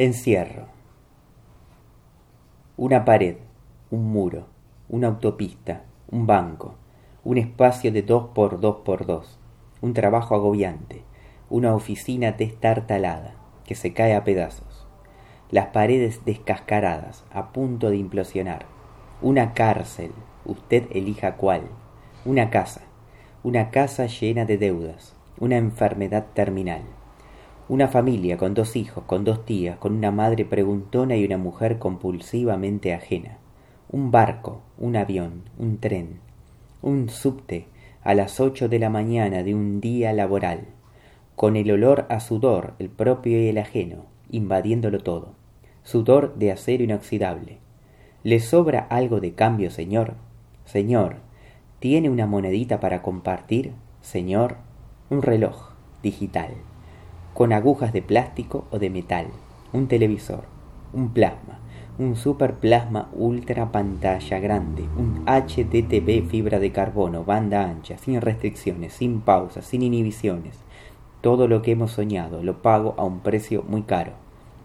Encierro. Una pared, un muro, una autopista, un banco, un espacio de dos por dos por dos, un trabajo agobiante, una oficina destartalada que se cae a pedazos, las paredes descascaradas a punto de implosionar, una cárcel, usted elija cuál, una casa, una casa llena de deudas, una enfermedad terminal, una familia con dos hijos, con dos tías, con una madre preguntona y una mujer compulsivamente ajena. Un barco, un avión, un tren, un subte a las ocho de la mañana de un día laboral, con el olor a sudor, el propio y el ajeno, invadiéndolo todo. Sudor de acero inoxidable. ¿Le sobra algo de cambio, señor? Señor, ¿tiene una monedita para compartir? Señor, un reloj digital con agujas de plástico o de metal, un televisor, un plasma, un superplasma ultra pantalla grande, un HDTV fibra de carbono, banda ancha, sin restricciones, sin pausas, sin inhibiciones. Todo lo que hemos soñado lo pago a un precio muy caro.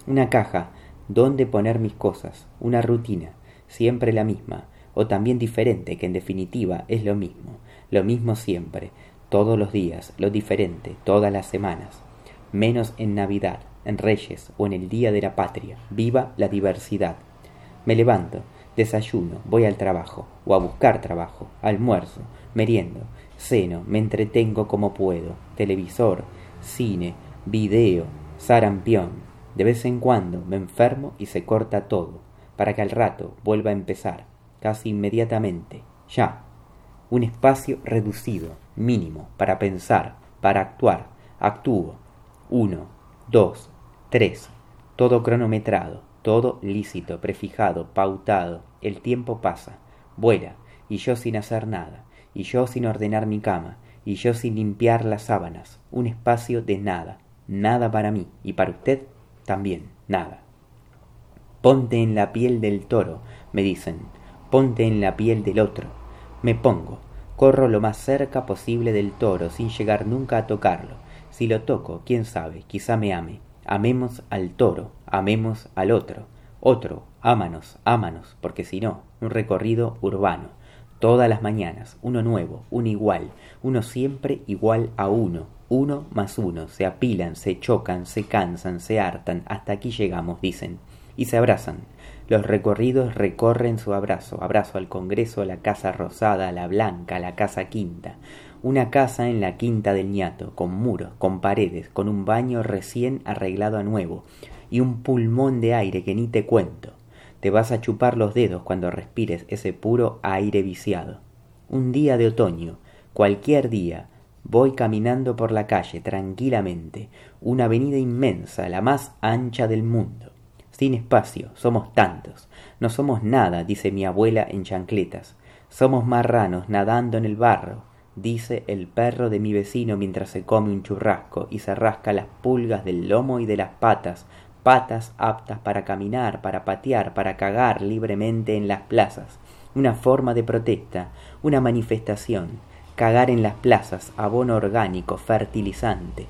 Una caja donde poner mis cosas, una rutina, siempre la misma, o también diferente, que en definitiva es lo mismo, lo mismo siempre, todos los días, lo diferente, todas las semanas menos en Navidad, en Reyes o en el Día de la Patria. Viva la diversidad. Me levanto, desayuno, voy al trabajo o a buscar trabajo, almuerzo, meriendo, ceno, me entretengo como puedo, televisor, cine, video, sarampión. De vez en cuando me enfermo y se corta todo, para que al rato vuelva a empezar, casi inmediatamente, ya. Un espacio reducido, mínimo, para pensar, para actuar, actúo, uno, dos, tres, todo cronometrado, todo lícito, prefijado, pautado, el tiempo pasa, vuela, y yo sin hacer nada, y yo sin ordenar mi cama, y yo sin limpiar las sábanas, un espacio de nada, nada para mí, y para usted también, nada. Ponte en la piel del toro, me dicen, ponte en la piel del otro. Me pongo, corro lo más cerca posible del toro, sin llegar nunca a tocarlo, si lo toco, quién sabe, quizá me ame. Amemos al toro, amemos al otro. Otro, ámanos, ámanos, porque si no, un recorrido urbano. Todas las mañanas, uno nuevo, uno igual, uno siempre igual a uno, uno más uno, se apilan, se chocan, se cansan, se hartan, hasta aquí llegamos, dicen, y se abrazan. Los recorridos recorren su abrazo, abrazo al Congreso, la Casa Rosada, a la Blanca, a la Casa Quinta, una casa en la quinta del ñato, con muros, con paredes, con un baño recién arreglado a nuevo, y un pulmón de aire que ni te cuento. Te vas a chupar los dedos cuando respires ese puro aire viciado. Un día de otoño, cualquier día, voy caminando por la calle tranquilamente, una avenida inmensa, la más ancha del mundo. Sin espacio, somos tantos. No somos nada, dice mi abuela en chancletas. Somos marranos nadando en el barro, dice el perro de mi vecino mientras se come un churrasco y se rasca las pulgas del lomo y de las patas, patas aptas para caminar, para patear, para cagar libremente en las plazas. Una forma de protesta, una manifestación. Cagar en las plazas, abono orgánico, fertilizante.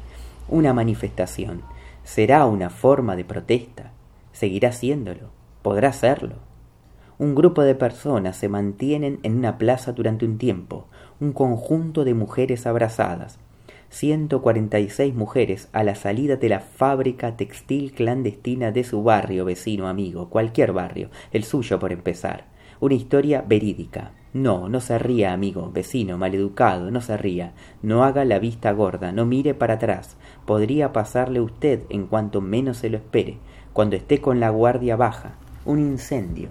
Una manifestación. ¿Será una forma de protesta? ¿Seguirá siéndolo? ¿Podrá serlo? Un grupo de personas se mantienen en una plaza durante un tiempo, un conjunto de mujeres abrazadas, ciento cuarenta y seis mujeres a la salida de la fábrica textil clandestina de su barrio vecino amigo, cualquier barrio, el suyo por empezar. Una historia verídica. No, no se ría, amigo, vecino, maleducado, no se ría. No haga la vista gorda, no mire para atrás. Podría pasarle usted en cuanto menos se lo espere, cuando esté con la guardia baja. Un incendio.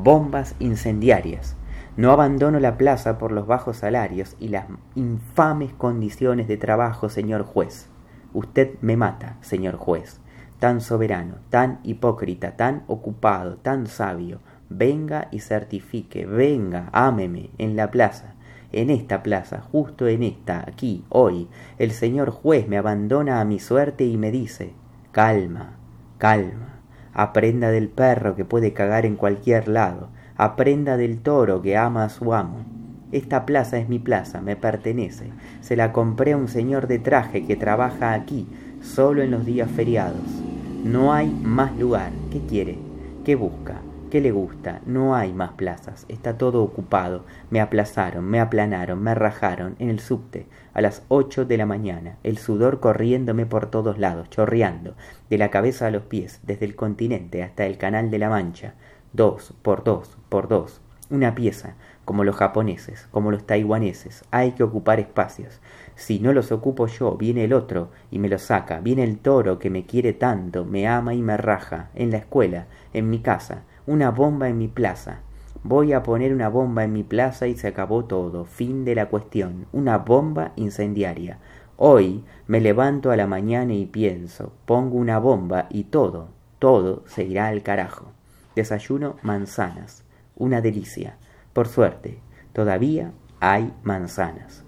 Bombas incendiarias. No abandono la plaza por los bajos salarios y las infames condiciones de trabajo, señor juez. Usted me mata, señor juez. Tan soberano, tan hipócrita, tan ocupado, tan sabio. Venga y certifique, venga, ámeme en la plaza. En esta plaza, justo en esta, aquí, hoy, el señor juez me abandona a mi suerte y me dice, calma, calma, aprenda del perro que puede cagar en cualquier lado, aprenda del toro que ama a su amo. Esta plaza es mi plaza, me pertenece. Se la compré a un señor de traje que trabaja aquí, solo en los días feriados. No hay más lugar. ¿Qué quiere? ¿Qué busca? ¿Qué le gusta? No hay más plazas. Está todo ocupado. Me aplazaron, me aplanaron, me rajaron en el subte a las ocho de la mañana, el sudor corriéndome por todos lados, chorreando, de la cabeza a los pies, desde el continente hasta el canal de la Mancha. Dos, por dos, por dos. Una pieza, como los japoneses, como los taiwaneses. Hay que ocupar espacios. Si no los ocupo yo, viene el otro y me los saca. Viene el toro que me quiere tanto, me ama y me raja. En la escuela, en mi casa, una bomba en mi plaza. Voy a poner una bomba en mi plaza y se acabó todo. Fin de la cuestión. Una bomba incendiaria. Hoy me levanto a la mañana y pienso, pongo una bomba y todo, todo se irá al carajo. Desayuno manzanas. Una delicia. Por suerte, todavía hay manzanas.